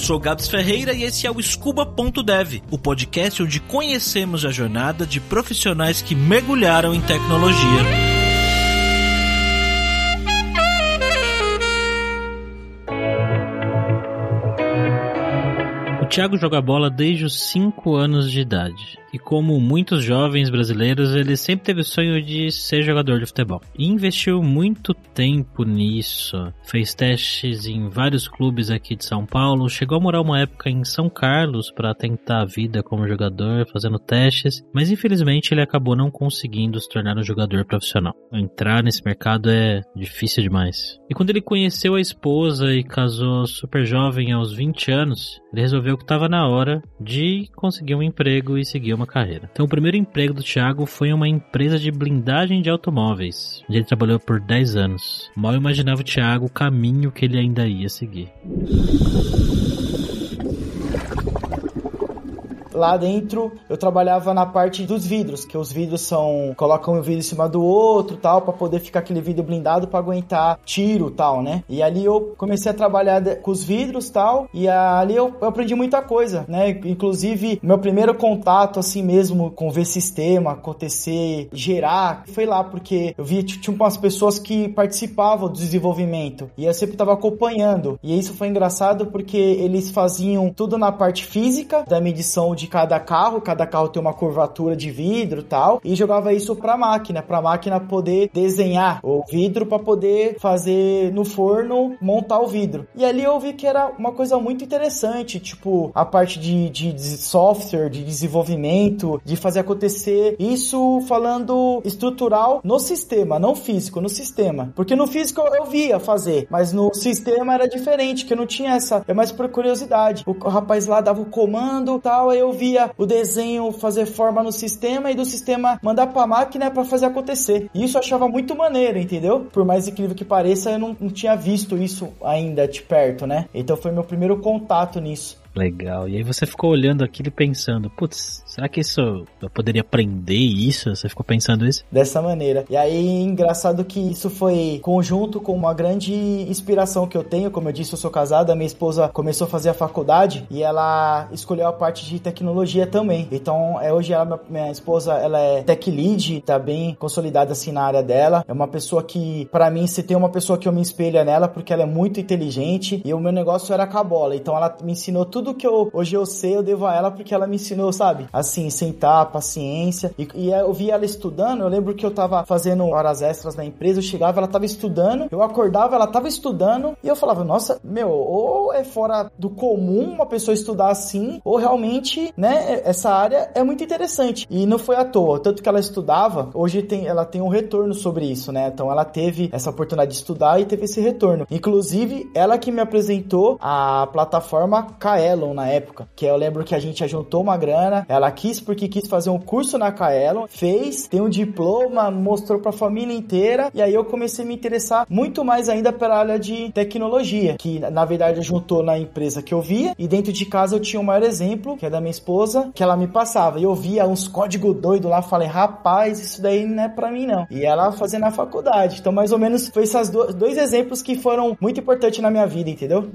sou Gabs Ferreira e esse é o Scuba.dev, o podcast onde conhecemos a jornada de profissionais que mergulharam em tecnologia. Thiago joga bola desde os 5 anos de idade. E como muitos jovens brasileiros, ele sempre teve o sonho de ser jogador de futebol. E investiu muito tempo nisso. Fez testes em vários clubes aqui de São Paulo. Chegou a morar uma época em São Carlos para tentar a vida como jogador, fazendo testes. Mas infelizmente ele acabou não conseguindo se tornar um jogador profissional. Entrar nesse mercado é difícil demais. E quando ele conheceu a esposa e casou super jovem aos 20 anos, ele resolveu que estava na hora de conseguir um emprego e seguir carreira. Então, o primeiro emprego do Thiago foi em uma empresa de blindagem de automóveis, onde ele trabalhou por 10 anos. Mal imaginava o Thiago o caminho que ele ainda ia seguir. Lá dentro eu trabalhava na parte dos vidros, que os vidros são colocam um vidro em cima do outro, tal, para poder ficar aquele vidro blindado para aguentar tiro, tal, né? E ali eu comecei a trabalhar com os vidros, tal, e ali eu, eu aprendi muita coisa, né? Inclusive meu primeiro contato assim mesmo com ver sistema acontecer, gerar, foi lá porque eu via tinha umas pessoas que participavam do desenvolvimento e eu sempre estava acompanhando. E isso foi engraçado porque eles faziam tudo na parte física da medição de cada carro, cada carro tem uma curvatura de vidro tal, e jogava isso pra máquina, pra máquina poder desenhar o vidro para poder fazer no forno, montar o vidro. E ali eu vi que era uma coisa muito interessante, tipo, a parte de, de, de software, de desenvolvimento, de fazer acontecer isso falando estrutural no sistema, não físico, no sistema. Porque no físico eu via fazer, mas no sistema era diferente, que eu não tinha essa, é mais por curiosidade. O rapaz lá dava o comando tal, aí eu via o desenho fazer forma no sistema e do sistema mandar pra máquina para fazer acontecer. E isso eu achava muito maneiro, entendeu? Por mais incrível que pareça, eu não, não tinha visto isso ainda de perto, né? Então foi meu primeiro contato nisso. Legal. E aí você ficou olhando aquilo e pensando, putz, será que isso eu poderia aprender isso? Você ficou pensando isso? Dessa maneira. E aí, engraçado que isso foi conjunto com uma grande inspiração que eu tenho. Como eu disse, eu sou casado, a minha esposa começou a fazer a faculdade e ela escolheu a parte de tecnologia também. Então, é, hoje ela, minha esposa, ela é tech lead, tá bem consolidada assim na área dela. É uma pessoa que, para mim, se tem uma pessoa que eu me espelho é nela, porque ela é muito inteligente e o meu negócio era com a bola. Então, ela me ensinou tudo tudo que eu, hoje eu sei, eu devo a ela porque ela me ensinou, sabe? Assim, sentar, paciência. E, e eu vi ela estudando, eu lembro que eu tava fazendo horas extras na empresa, eu chegava, ela tava estudando, eu acordava, ela tava estudando, e eu falava, nossa, meu, ou é fora do comum uma pessoa estudar assim, ou realmente, né, essa área é muito interessante. E não foi à toa, tanto que ela estudava, hoje tem, ela tem um retorno sobre isso, né? Então ela teve essa oportunidade de estudar e teve esse retorno. Inclusive, ela que me apresentou a plataforma KL Kaelon na época, que eu lembro que a gente juntou uma grana, ela quis porque quis fazer um curso na Kaelon, fez, tem um diploma, mostrou pra família inteira, e aí eu comecei a me interessar muito mais ainda pela área de tecnologia, que na verdade juntou na empresa que eu via, e dentro de casa eu tinha o maior exemplo, que é da minha esposa, que ela me passava, e eu via uns códigos doidos lá, falei, rapaz, isso daí não é pra mim não. E ela fazendo na faculdade, então mais ou menos foi esses dois exemplos que foram muito importantes na minha vida, entendeu?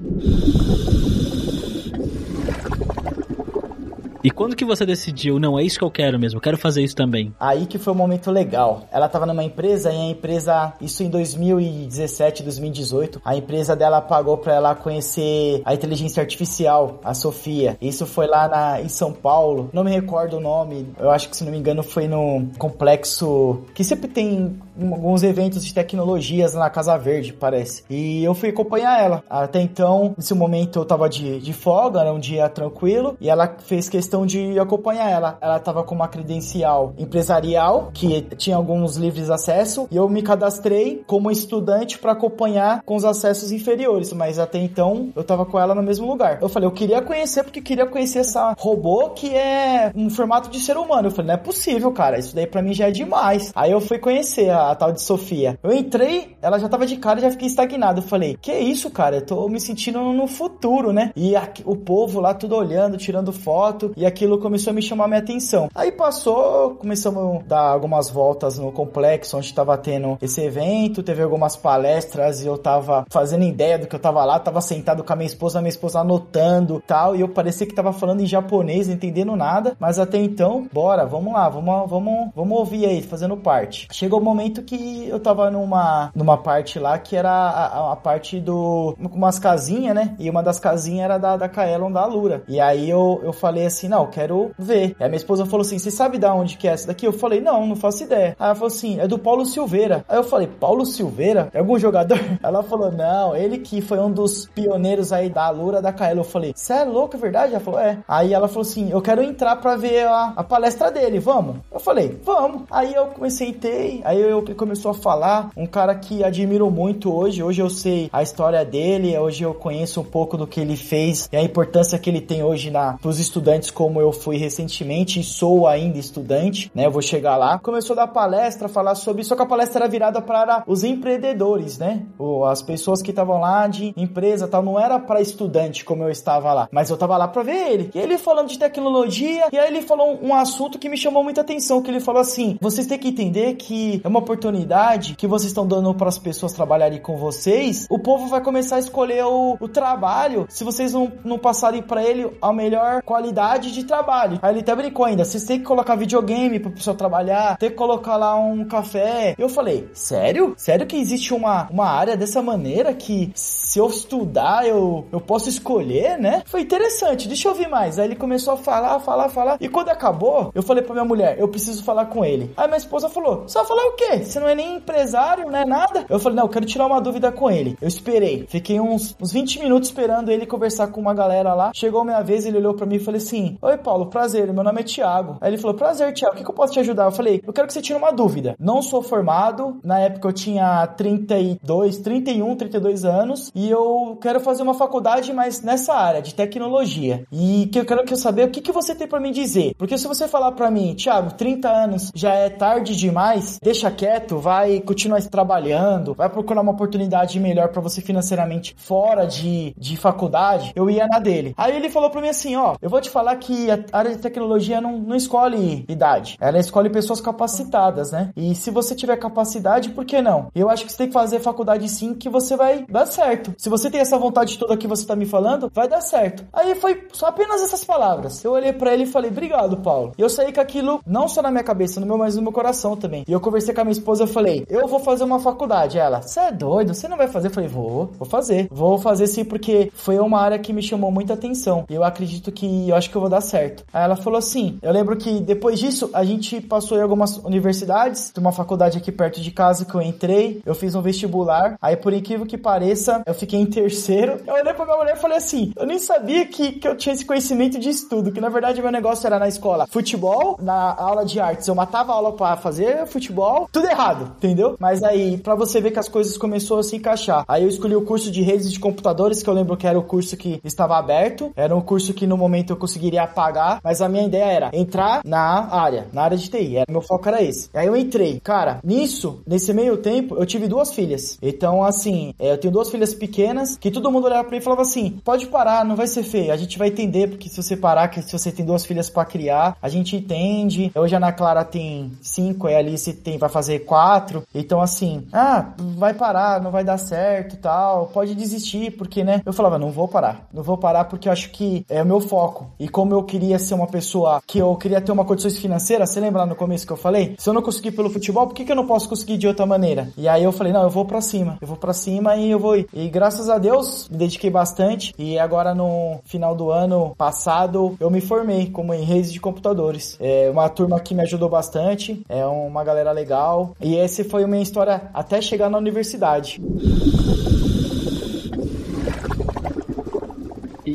E quando que você decidiu, não, é isso que eu quero mesmo, eu quero fazer isso também? Aí que foi um momento legal. Ela tava numa empresa e a empresa, isso em 2017, 2018, a empresa dela pagou para ela conhecer a inteligência artificial, a Sofia. Isso foi lá na, em São Paulo, não me recordo o nome, eu acho que se não me engano foi no complexo que sempre tem alguns eventos de tecnologias na Casa Verde, parece. E eu fui acompanhar ela. Até então, nesse momento eu tava de, de folga, era um dia tranquilo, e ela fez questão questão de acompanhar ela. Ela estava com uma credencial empresarial, que tinha alguns livres acesso, e eu me cadastrei como estudante para acompanhar com os acessos inferiores, mas até então eu estava com ela no mesmo lugar. Eu falei, eu queria conhecer porque queria conhecer essa robô que é um formato de ser humano. Eu falei, não é possível, cara, isso daí para mim já é demais. Aí eu fui conhecer a, a, tal de Sofia. Eu entrei, ela já tava de cara já fiquei estagnado. Eu falei, que isso, cara? Eu tô me sentindo no futuro, né? E a, o povo lá tudo olhando, tirando foto. E aquilo começou a me chamar minha atenção. Aí passou, começamos a dar algumas voltas no complexo onde estava tendo esse evento, teve algumas palestras e eu tava fazendo ideia do que eu tava lá, tava sentado com a minha esposa, a minha esposa anotando tal, e eu parecia que tava falando em japonês, entendendo nada, mas até então, bora, vamos lá, vamos, vamos, vamos ouvir aí, fazendo parte. Chegou o um momento que eu tava numa, numa parte lá que era a, a parte do. umas casinhas, né? E uma das casinhas era da, da Kaelon da Lura. E aí eu, eu falei assim: não, quero ver. E a minha esposa falou assim: você sabe da onde que é essa daqui? Eu falei: não, não faço ideia. Aí ela falou assim: é do Paulo Silveira. Aí eu falei: Paulo Silveira? É algum jogador? Ela falou: não, ele que foi um dos pioneiros aí da Lura da Kaelon. Eu falei: você é louco, é verdade? Ela falou: é. Aí ela falou assim: eu quero entrar pra ver a, a palestra dele, vamos? Eu falei: vamos. Aí eu comecei a ter, aí eu, ele começou a falar, um cara que admiro muito hoje. Hoje eu sei a história dele, hoje eu conheço um pouco do que ele fez e a importância que ele tem hoje na os estudantes como eu fui recentemente e sou ainda estudante, né? Eu vou chegar lá. Começou a dar palestra, falar sobre, só que a palestra era virada para os empreendedores, né? Ou as pessoas que estavam lá de empresa, tal, não era para estudante como eu estava lá, mas eu tava lá para ver ele. E ele falando de tecnologia, e aí ele falou um assunto que me chamou muita atenção, que ele falou assim: "Vocês têm que entender que é uma oportunidade que vocês estão dando para as pessoas trabalharem com vocês. O povo vai começar a escolher o, o trabalho se vocês não, não passarem para ele a melhor qualidade de trabalho. Aí ele até brincou ainda: vocês têm que colocar videogame para pessoa trabalhar, tem que colocar lá um café. Eu falei: sério? Sério que existe uma, uma área dessa maneira que se eu estudar eu, eu posso escolher, né? Foi interessante, deixa eu ouvir mais. Aí ele começou a falar, falar, falar. E quando acabou, eu falei pra minha mulher: eu preciso falar com ele. Aí minha esposa falou: vai falar o quê? Você não é nem empresário, não é nada? Eu falei: não, eu quero tirar uma dúvida com ele. Eu esperei, fiquei uns, uns 20 minutos esperando ele conversar com uma galera lá. Chegou a minha vez, ele olhou para mim e falou assim: Oi, Paulo, prazer, meu nome é Thiago. Aí ele falou: Prazer, Thiago, o que, que eu posso te ajudar? Eu falei: Eu quero que você tire uma dúvida. Não sou formado, na época eu tinha 32, 31, 32 anos e eu quero fazer uma faculdade, mas nessa área de tecnologia. E que eu quero que eu saber o que, que você tem para me dizer. Porque se você falar para mim, Thiago, 30 anos já é tarde demais, deixa quieto, vai continuar trabalhando, vai procurar uma oportunidade melhor para você financeiramente fora de, de faculdade, eu ia na dele. Aí ele falou para mim assim, ó, eu vou te falar que a área de tecnologia não, não escolhe idade, ela escolhe pessoas capacitadas, né? E se você tiver capacidade, por que não? Eu acho que você tem que fazer faculdade sim, que você vai dar certo. Se você tem essa vontade toda que você tá me falando, vai dar certo. Aí foi só apenas essas palavras. Eu olhei para ele e falei, obrigado, Paulo. E eu saí com aquilo não só na minha cabeça, no meu, mas no meu coração também. E eu conversei com a minha esposa, eu falei, eu vou fazer uma faculdade. Ela, você é doido? Você não vai fazer? Eu falei, vou, vou fazer. Vou fazer sim, porque foi uma área que me chamou muita atenção. Eu acredito que eu acho que eu vou dar certo. Aí ela falou assim: eu lembro que depois disso a gente passou em algumas universidades, tem uma faculdade aqui perto de casa que eu entrei, eu fiz um vestibular. Aí, por incrível que pareça, eu fiquei em terceiro. Eu olhei pra minha mulher e falei assim: eu nem sabia que, que eu tinha esse conhecimento de estudo, que na verdade meu negócio era na escola futebol, na aula de artes. Eu matava a aula para fazer futebol, tudo errado, entendeu? Mas aí, para você ver que as coisas começaram a se encaixar. Aí eu escolhi o curso de redes de computadores, que eu lembro que era o curso que estava aberto, era um curso que no momento eu conseguiria pagar, mas a minha ideia era entrar na área, na área de TI. Era, meu foco era esse. Aí eu entrei. Cara, nisso, nesse meio tempo, eu tive duas filhas. Então, assim, é, eu tenho duas filhas pequenas que todo mundo olhava pra mim e falava assim: pode parar, não vai ser feio. A gente vai entender, porque se você parar, que se você tem duas filhas para criar, a gente entende. Hoje a Ana Clara tem cinco, e a Alice tem, vai fazer quatro. Então, assim, ah, vai parar, não vai dar certo tal. Pode desistir, porque, né? Eu falava, não vou parar. Não vou parar porque eu acho que é o meu foco. E como eu queria ser uma pessoa que eu queria ter uma condições financeiras, você lembra lá no começo que eu falei? Se eu não conseguir pelo futebol, por que, que eu não posso conseguir de outra maneira? E aí eu falei, não, eu vou para cima. Eu vou para cima e eu vou ir. E graças a Deus, me dediquei bastante. E agora no final do ano passado, eu me formei como em redes de computadores. É uma turma que me ajudou bastante. É uma galera legal. E essa foi a minha história até chegar na universidade.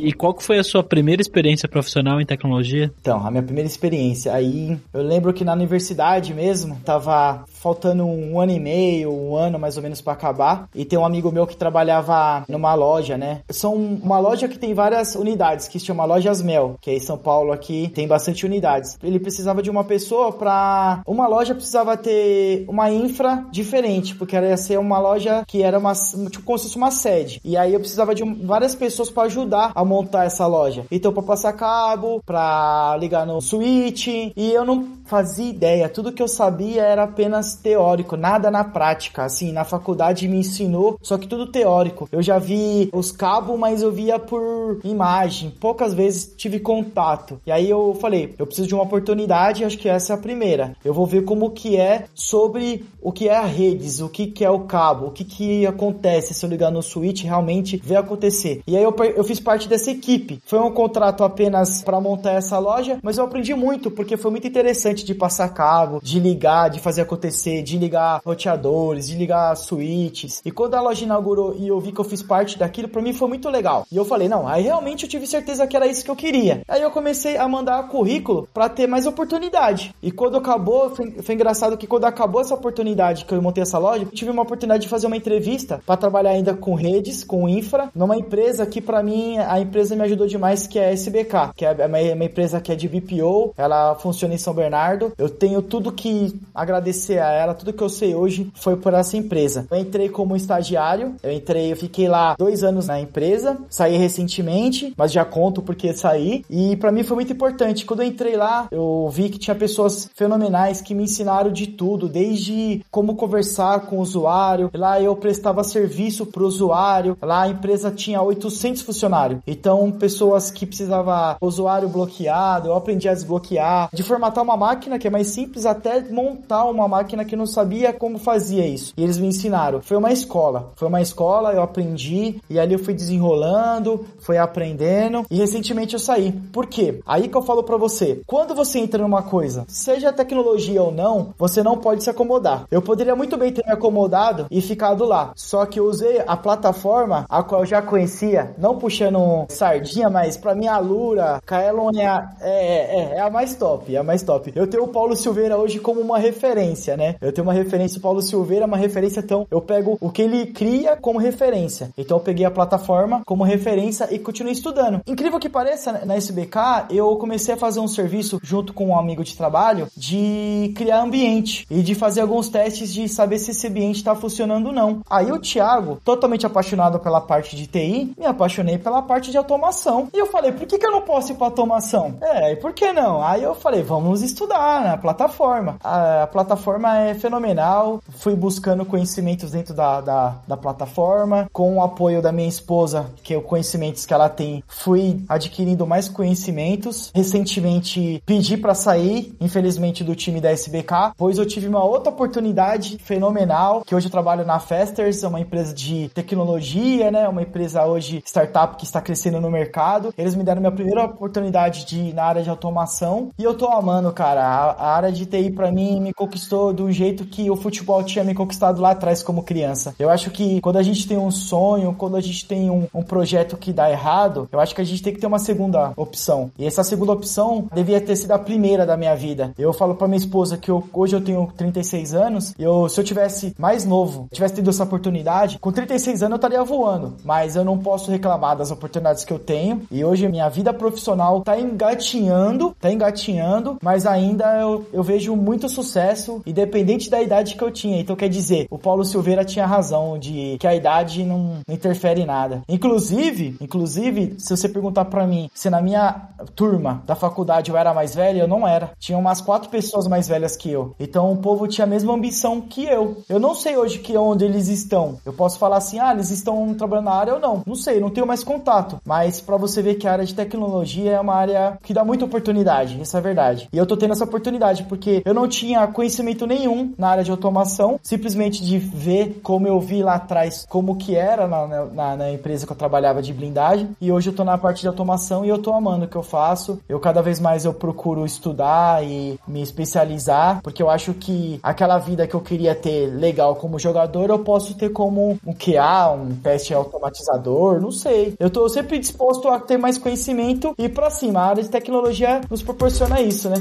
E qual que foi a sua primeira experiência profissional em tecnologia? Então, a minha primeira experiência, aí eu lembro que na universidade mesmo, tava faltando um ano e meio, um ano mais ou menos para acabar, e tem um amigo meu que trabalhava numa loja, né? São uma loja que tem várias unidades, que se chama Lojas Mel, que é em São Paulo aqui, tem bastante unidades. Ele precisava de uma pessoa para uma loja precisava ter uma infra diferente, porque era ia ser uma loja que era uma tipo como se fosse uma sede. E aí eu precisava de várias pessoas para ajudar a montar essa loja? Então, para passar cabo, para ligar no switch, e eu não fazia ideia. Tudo que eu sabia era apenas teórico, nada na prática. Assim, na faculdade me ensinou, só que tudo teórico. Eu já vi os cabos, mas eu via por imagem. Poucas vezes tive contato. E aí eu falei, eu preciso de uma oportunidade, acho que essa é a primeira. Eu vou ver como que é sobre o que é a redes, o que, que é o cabo, o que, que acontece se eu ligar no switch realmente ver acontecer. E aí eu, eu fiz parte dessa equipe. Foi um contrato apenas para montar essa loja, mas eu aprendi muito porque foi muito interessante de passar cabo, de ligar, de fazer acontecer, de ligar roteadores, de ligar switches. E quando a loja inaugurou e eu vi que eu fiz parte daquilo, para mim foi muito legal. E eu falei, não, aí realmente eu tive certeza que era isso que eu queria. Aí eu comecei a mandar currículo para ter mais oportunidade. E quando acabou, foi, foi engraçado que quando acabou essa oportunidade que eu montei essa loja, tive uma oportunidade de fazer uma entrevista para trabalhar ainda com redes, com infra, numa empresa que para mim a empresa me ajudou demais, que é a SBK, que é uma, empresa que é de BPO, ela funciona em São Bernardo. Eu tenho tudo que agradecer a ela, tudo que eu sei hoje foi por essa empresa. Eu entrei como estagiário, eu entrei, eu fiquei lá dois anos na empresa, saí recentemente, mas já conto porque saí. E para mim foi muito importante. Quando eu entrei lá, eu vi que tinha pessoas fenomenais que me ensinaram de tudo, desde como conversar com o usuário. Lá eu prestava serviço pro usuário. Lá a empresa tinha 800 funcionários. Então, pessoas que precisava usuário bloqueado, eu aprendi a desbloquear, de formatar uma máquina que é mais simples até montar uma máquina que não sabia como fazia isso. E eles me ensinaram. Foi uma escola. Foi uma escola, eu aprendi e ali eu fui desenrolando, fui aprendendo e recentemente eu saí. Por quê? Aí que eu falo para você, quando você entra numa coisa, seja tecnologia ou não, você não pode se acomodar. Eu poderia muito bem ter me acomodado e ficado lá. Só que eu usei a plataforma a qual eu já conhecia, não puxando sardinha, mas para mim a Lura, Kaelon é a, é, é, é a mais top, é a mais top. Eu tenho o Paulo Silveira hoje como uma referência, né? Eu tenho uma referência, o Paulo Silveira é uma referência, então eu pego o que ele cria como referência. Então eu peguei a plataforma como referência e continuei estudando. Incrível que pareça, na SBK, eu comecei a fazer um serviço junto com um amigo de trabalho de criar ambiente e de fazer alguns testes de saber se esse ambiente está funcionando ou não. Aí o Thiago, totalmente apaixonado pela parte de TI, me apaixonei pela parte de automação. E eu falei, por que, que eu não posso ir para automação? É, e por que não? Aí eu falei, vamos estudar na plataforma. A, a plataforma é fenomenal. Fui buscando conhecimentos dentro da, da, da plataforma, com o apoio da minha esposa, que é o conhecimentos que ela tem, fui adquirindo mais conhecimentos. Recentemente pedi para sair, infelizmente, do time da SBK, pois eu tive uma outra oportunidade fenomenal, que hoje eu trabalho na Festers, é uma empresa de tecnologia, né? Uma empresa hoje startup que está crescendo no mercado. Eles me deram minha primeira oportunidade de na área de automação e eu tô amando, cara. A, a área de TI para mim me conquistou do jeito que o futebol tinha me conquistado lá atrás como criança. Eu acho que quando a gente tem um sonho, quando a gente tem um, um projeto que dá errado, eu acho que a gente tem que ter uma segunda opção. E essa segunda opção devia ter sido a primeira da minha vida. Eu falo para minha esposa que eu, hoje eu tenho 36 anos, eu se eu tivesse mais novo, tivesse tido essa oportunidade, com 36 anos eu estaria voando, mas eu não posso reclamar das oportunidades que eu tenho. E hoje minha vida profissional tá engatinhando, tá engatinhando, mas ainda eu, eu vejo muito sucesso, independente da idade que eu tinha. Então quer dizer, o Paulo Silveira tinha razão de que a idade não, não interfere em nada. Inclusive, inclusive, se você perguntar para mim se na minha turma da faculdade eu era mais velho, eu não era. Tinha umas quatro pessoas mais velhas que eu. Então o povo tinha a mesma ambição que eu. Eu não sei hoje que onde eles estão. Eu posso falar assim, ah, eles estão trabalhando na área ou não. Não sei, não tenho mais contato. Mas para você ver que a área de tecnologia é uma área que dá muita oportunidade, isso é verdade. E eu tô tendo essa oportunidade porque eu não tinha conhecimento nenhum na área de automação, simplesmente de ver como eu vi lá atrás como que era na, na, na empresa que eu trabalhava de blindagem. E hoje eu tô na parte de automação e eu tô amando o que eu faço. Eu cada vez mais eu procuro estudar e me especializar, porque eu acho que aquela vida que eu queria ter legal como jogador, eu posso ter como um QA, um teste automatizador, não sei. Eu tô sempre disposto a ter mais conhecimento e para cima. A área de tecnologia nos proporciona isso, né?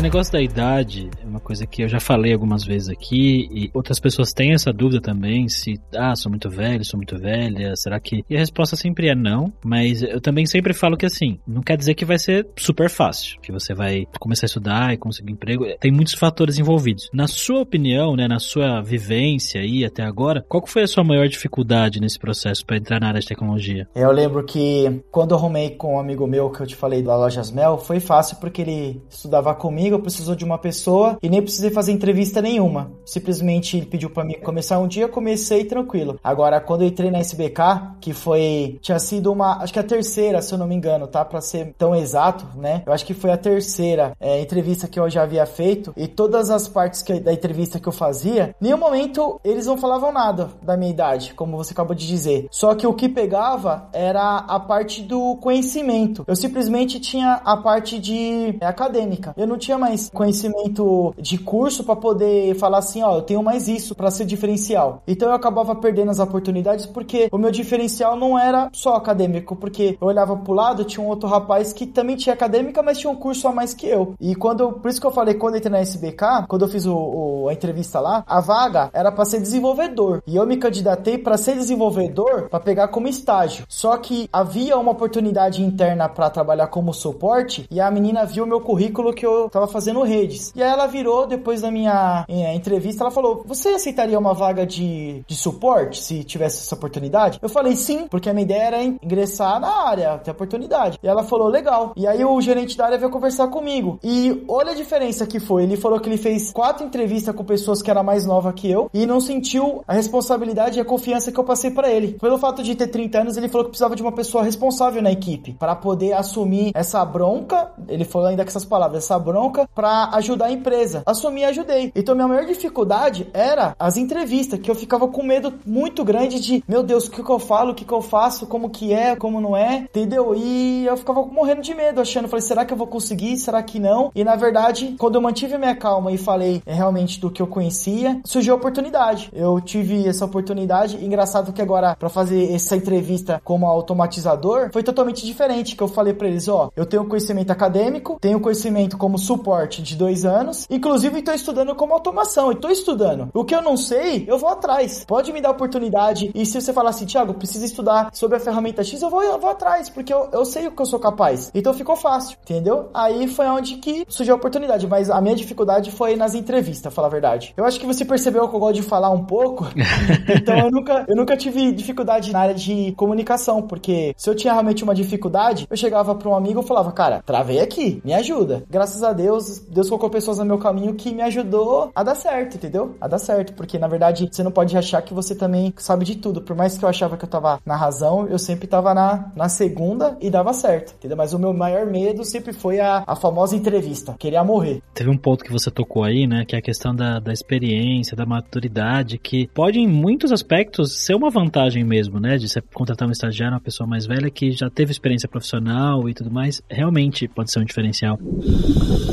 Esse negócio da idade, uma coisa que eu já falei algumas vezes aqui e outras pessoas têm essa dúvida também, se, ah, sou muito velho, sou muito velha, será que... E a resposta sempre é não, mas eu também sempre falo que assim, não quer dizer que vai ser super fácil, que você vai começar a estudar e conseguir emprego, tem muitos fatores envolvidos. Na sua opinião, né, na sua vivência aí até agora, qual foi a sua maior dificuldade nesse processo para entrar na área de tecnologia? Eu lembro que quando eu arrumei com um amigo meu que eu te falei da Lojas Mel, foi fácil porque ele estudava comigo, precisou de uma pessoa e nem precisei fazer entrevista nenhuma. Simplesmente ele pediu para mim começar um dia, comecei tranquilo. Agora, quando eu entrei na SBK, que foi tinha sido uma, acho que a terceira, se eu não me engano, tá, para ser tão exato, né? Eu acho que foi a terceira é, entrevista que eu já havia feito e todas as partes que, da entrevista que eu fazia, nenhum momento eles não falavam nada da minha idade, como você acabou de dizer. Só que o que pegava era a parte do conhecimento. Eu simplesmente tinha a parte de é, acadêmica. Eu não tinha mais conhecimento de curso para poder falar assim, ó, eu tenho mais isso para ser diferencial. Então eu acabava perdendo as oportunidades porque o meu diferencial não era só acadêmico, porque eu olhava pro lado, tinha um outro rapaz que também tinha acadêmica, mas tinha um curso a mais que eu. E quando, por isso que eu falei, quando eu entrei na SBK, quando eu fiz o, o a entrevista lá, a vaga era para ser desenvolvedor. E eu me candidatei para ser desenvolvedor para pegar como estágio. Só que havia uma oportunidade interna para trabalhar como suporte e a menina viu meu currículo que eu tava fazendo redes. E aí ela virou depois da minha é, entrevista, ela falou: "Você aceitaria uma vaga de, de suporte se tivesse essa oportunidade?" Eu falei: "Sim", porque a minha ideia era ingressar na área, ter oportunidade. E ela falou: "Legal". E aí o gerente da área veio conversar comigo. E olha a diferença que foi. Ele falou que ele fez quatro entrevistas com pessoas que eram mais novas que eu e não sentiu a responsabilidade e a confiança que eu passei para ele. Pelo fato de ter 30 anos, ele falou que precisava de uma pessoa responsável na equipe para poder assumir essa bronca. Ele falou ainda com essas palavras, essa bronca para ajudar a empresa. Assumi e ajudei. Então minha maior dificuldade era as entrevistas, que eu ficava com medo muito grande de, meu Deus, o que, que eu falo, o que, que eu faço, como que é, como não é, entendeu? E eu ficava morrendo de medo, achando, falei, será que eu vou conseguir? Será que não? E na verdade, quando eu mantive minha calma e falei é, realmente do que eu conhecia, surgiu a oportunidade. Eu tive essa oportunidade. Engraçado que agora, para fazer essa entrevista como automatizador, foi totalmente diferente. Que eu falei para eles: ó, eu tenho conhecimento acadêmico, tenho conhecimento como suporte de dois anos, inclusive estou estudando como automação, e estou estudando. O que eu não sei, eu vou atrás. Pode me dar oportunidade. E se você falar assim, Thiago, precisa estudar sobre a ferramenta X, eu vou, eu vou atrás, porque eu, eu sei o que eu sou capaz. Então ficou fácil, entendeu? Aí foi onde que surgiu a oportunidade, mas a minha dificuldade foi nas entrevistas, falar a verdade. Eu acho que você percebeu que eu gosto de falar um pouco, então eu nunca, eu nunca tive dificuldade na área de comunicação, porque se eu tinha realmente uma dificuldade, eu chegava para um amigo e falava, cara, travei aqui, me ajuda. Graças a Deus, Deus colocou pessoas no meu caminho que me ajudou a dar certo, entendeu? A dar certo, porque na verdade você não pode achar que você também sabe de tudo. Por mais que eu achava que eu tava na razão, eu sempre tava na, na segunda e dava certo, entendeu? Mas o meu maior medo sempre foi a, a famosa entrevista, queria morrer. Teve um ponto que você tocou aí, né, que é a questão da, da experiência, da maturidade, que pode em muitos aspectos ser uma vantagem mesmo, né, de você contratar um estagiário, uma pessoa mais velha que já teve experiência profissional e tudo mais, realmente pode ser um diferencial.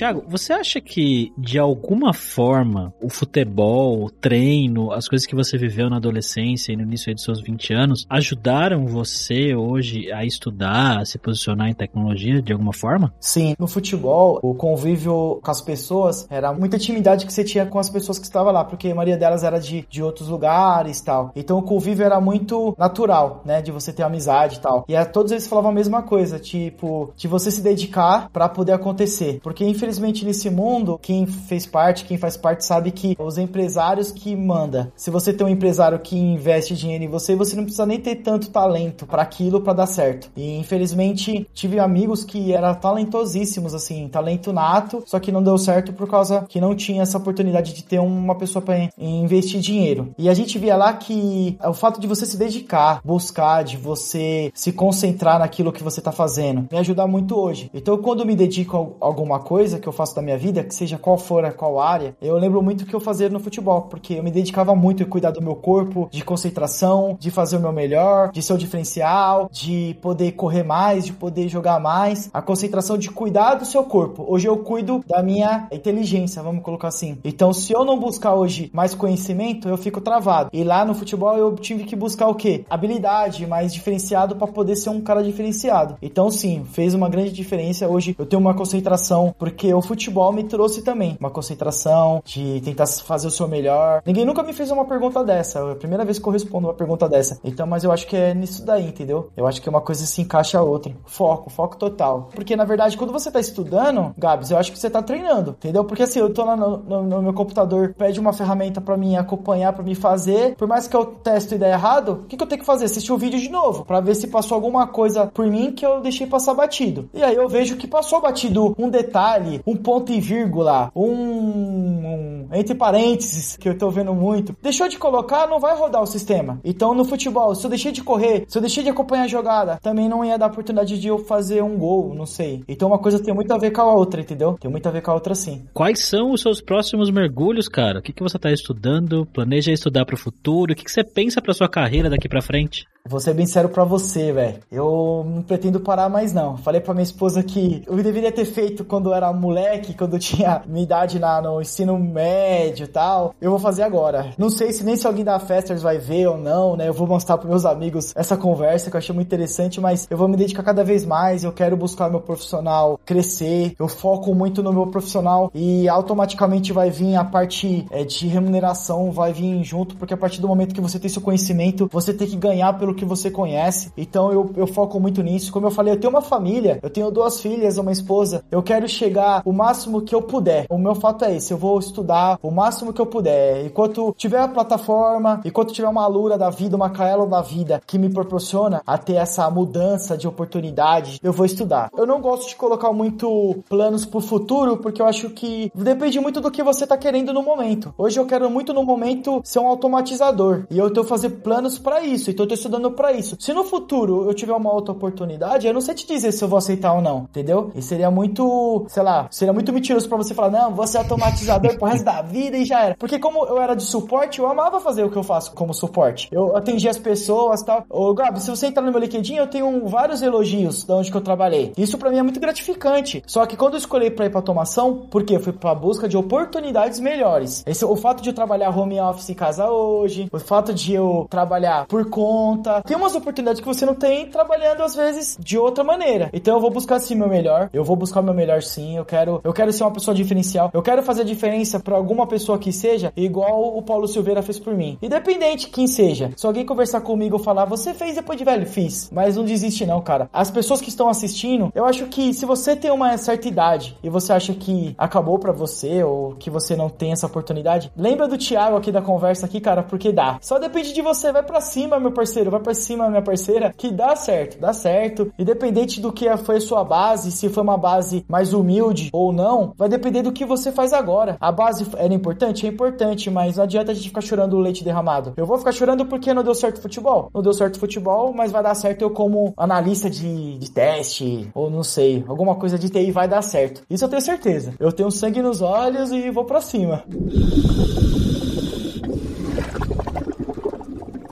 Tiago, você acha que de alguma forma o futebol, o treino, as coisas que você viveu na adolescência e no início dos seus 20 anos ajudaram você hoje a estudar, a se posicionar em tecnologia de alguma forma? Sim, no futebol, o convívio com as pessoas era muita intimidade que você tinha com as pessoas que estavam lá, porque a maioria delas era de, de outros lugares tal. Então o convívio era muito natural, né? De você ter amizade e tal. E a, todos eles falavam a mesma coisa, tipo, de você se dedicar para poder acontecer. Porque infelizmente nesse mundo, quem fez parte, quem faz parte sabe que os empresários que manda. Se você tem um empresário que investe dinheiro em você, você não precisa nem ter tanto talento para aquilo para dar certo. E infelizmente tive amigos que eram talentosíssimos assim, talento nato, só que não deu certo por causa que não tinha essa oportunidade de ter uma pessoa para investir dinheiro. E a gente via lá que o fato de você se dedicar, buscar, de você se concentrar naquilo que você tá fazendo, me ajuda muito hoje. Então quando me dedico a alguma coisa, que eu faço da minha vida, que seja qual for a qual área, eu lembro muito o que eu fazia no futebol, porque eu me dedicava muito em cuidar do meu corpo, de concentração, de fazer o meu melhor, de ser o diferencial, de poder correr mais, de poder jogar mais. A concentração de cuidar do seu corpo. Hoje eu cuido da minha inteligência, vamos colocar assim. Então, se eu não buscar hoje mais conhecimento, eu fico travado. E lá no futebol eu tive que buscar o quê? Habilidade mais diferenciado para poder ser um cara diferenciado. Então, sim, fez uma grande diferença. Hoje eu tenho uma concentração porque o futebol me trouxe também uma concentração de tentar fazer o seu melhor. Ninguém nunca me fez uma pergunta dessa. É a primeira vez que eu respondo uma pergunta dessa. Então, mas eu acho que é nisso daí, entendeu? Eu acho que uma coisa se encaixa a outra. Foco, foco total. Porque na verdade, quando você tá estudando, Gabs, eu acho que você tá treinando, entendeu? Porque assim, eu tô lá no, no, no meu computador, pede uma ferramenta para mim acompanhar, para me fazer. Por mais que eu teste e der errado, o que, que eu tenho que fazer? Assistir o vídeo de novo, para ver se passou alguma coisa por mim que eu deixei passar batido. E aí eu vejo que passou batido um detalhe, um ponto e vírgula, um, um entre parênteses, que eu tô vendo muito. Deixou de colocar, não vai rodar o sistema. Então no futebol, se eu deixei de correr, se eu deixei de acompanhar a jogada, também não ia dar oportunidade de eu fazer um gol, não sei. Então uma coisa tem muito a ver com a outra, entendeu? Tem muito a ver com a outra sim. Quais são os seus próximos mergulhos, cara? O que, que você tá estudando? Planeja estudar para o futuro? O que, que você pensa para sua carreira daqui para frente? Vou ser bem sério pra você, velho. Eu não pretendo parar mais, não. Falei pra minha esposa que eu deveria ter feito quando eu era moleque, quando eu tinha minha idade na, no ensino médio e tal. Eu vou fazer agora. Não sei se nem se alguém da Festers vai ver ou não, né? Eu vou mostrar pros meus amigos essa conversa que eu achei muito interessante, mas eu vou me dedicar cada vez mais. Eu quero buscar meu profissional crescer. Eu foco muito no meu profissional e automaticamente vai vir a parte é, de remuneração, vai vir junto, porque a partir do momento que você tem seu conhecimento, você tem que ganhar pelo que você conhece. Então eu, eu foco muito nisso. Como eu falei, eu tenho uma família, eu tenho duas filhas, uma esposa. Eu quero chegar o máximo que eu puder. O meu fato é esse, eu vou estudar o máximo que eu puder. Enquanto tiver a plataforma, enquanto tiver uma Lura da vida, uma Kaelo da vida que me proporciona a ter essa mudança de oportunidade, eu vou estudar. Eu não gosto de colocar muito planos pro futuro, porque eu acho que depende muito do que você tá querendo no momento. Hoje eu quero muito no momento ser um automatizador. E eu tô fazendo planos para isso. Então eu tô estudando para isso. Se no futuro eu tiver uma outra oportunidade, eu não sei te dizer se eu vou aceitar ou não, entendeu? E seria muito, sei lá, seria muito mentiroso para você falar, não, você é automatizador pro resto da vida e já era. Porque como eu era de suporte, eu amava fazer o que eu faço como suporte. Eu atendia as pessoas e tal. Ô, Gabi, se você entrar no meu LinkedIn, eu tenho vários elogios de onde que eu trabalhei. Isso para mim é muito gratificante. Só que quando eu escolhi para ir pra automação, porque eu fui pra busca de oportunidades melhores. Esse, o fato de eu trabalhar home office em casa hoje, o fato de eu trabalhar por conta, tem umas oportunidades que você não tem trabalhando às vezes de outra maneira. Então eu vou buscar sim meu melhor. Eu vou buscar meu melhor sim. Eu quero, eu quero ser uma pessoa diferencial. Eu quero fazer diferença para alguma pessoa que seja igual o Paulo Silveira fez por mim. Independente quem seja. Se alguém conversar comigo ou falar, você fez depois de velho, fiz. Mas não desiste não, cara. As pessoas que estão assistindo, eu acho que se você tem uma certa idade e você acha que acabou para você ou que você não tem essa oportunidade, lembra do Thiago aqui da conversa aqui, cara, porque dá. Só depende de você, vai para cima, meu parceiro, vai para cima, minha parceira, que dá certo, dá certo. Independente do que foi a sua base, se foi uma base mais humilde ou não, vai depender do que você faz agora. A base era importante? É importante, mas não adianta a gente ficar chorando o leite derramado. Eu vou ficar chorando porque não deu certo futebol. Não deu certo futebol, mas vai dar certo eu como analista de, de teste, ou não sei, alguma coisa de TI vai dar certo. Isso eu tenho certeza. Eu tenho sangue nos olhos e vou para cima.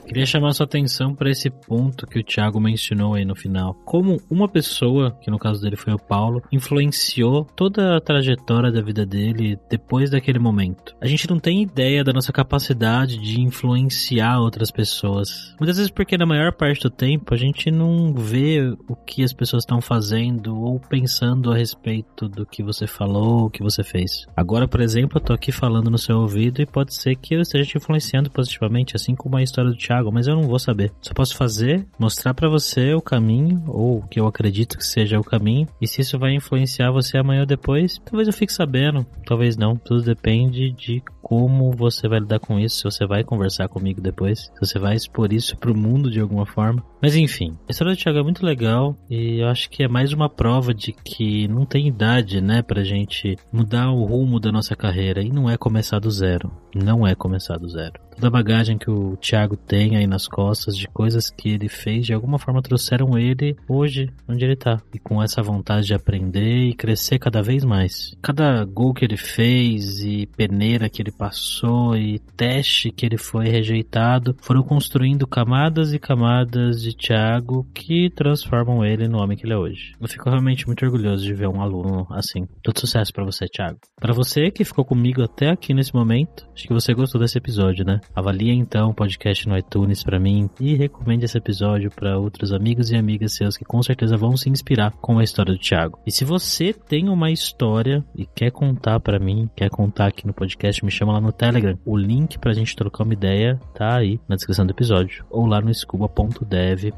Queria chamar sua atenção para esse ponto que o Thiago mencionou aí no final. Como uma pessoa, que no caso dele foi o Paulo, influenciou toda a trajetória da vida dele depois daquele momento. A gente não tem ideia da nossa capacidade de influenciar outras pessoas. Muitas vezes porque na maior parte do tempo a gente não vê o que as pessoas estão fazendo ou pensando a respeito do que você falou, o que você fez. Agora, por exemplo, eu tô aqui falando no seu ouvido e pode ser que eu esteja te influenciando positivamente, assim como a história do Thiago Mas eu não vou saber. Só posso fazer, mostrar para você o caminho, ou o que eu acredito que seja o caminho, e se isso vai influenciar você amanhã ou depois, talvez eu fique sabendo, talvez não. Tudo depende de como você vai lidar com isso, se você vai conversar comigo depois, se você vai expor isso pro mundo de alguma forma. Mas enfim, a história do Thiago é muito legal e eu acho que é mais uma prova de que não tem idade, né, pra gente mudar o rumo da nossa carreira e não é começar do zero. Não é começar do zero toda a bagagem que o Thiago tem aí nas costas, de coisas que ele fez, de alguma forma trouxeram ele hoje onde ele tá. E com essa vontade de aprender e crescer cada vez mais. Cada gol que ele fez e peneira que ele passou e teste que ele foi rejeitado foram construindo camadas e camadas de Thiago que transformam ele no homem que ele é hoje. Eu fico realmente muito orgulhoso de ver um aluno assim. Todo sucesso para você, Thiago. Para você que ficou comigo até aqui nesse momento, acho que você gostou desse episódio, né? Avalie então o podcast no iTunes para mim e recomende esse episódio para outros amigos e amigas seus que com certeza vão se inspirar com a história do Thiago. E se você tem uma história e quer contar para mim, quer contar aqui no podcast, me chama lá no Telegram. O link pra gente trocar uma ideia tá aí na descrição do episódio ou lá no scuba.dev.br.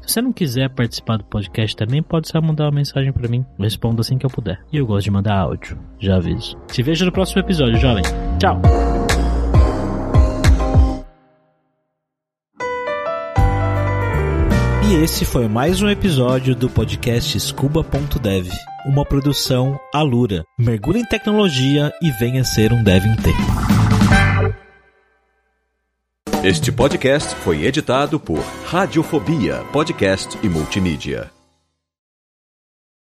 Se você não quiser participar do podcast também, pode só mandar uma mensagem para mim. Eu respondo assim que eu puder. E eu gosto de mandar áudio, já aviso. Te vejo no próximo episódio, jovem. Tchau! E esse foi mais um episódio do podcast Scuba.dev, uma produção Alura. Mergulhe em tecnologia e venha ser um dev em tempo. Este podcast foi editado por Radiofobia, podcast e multimídia.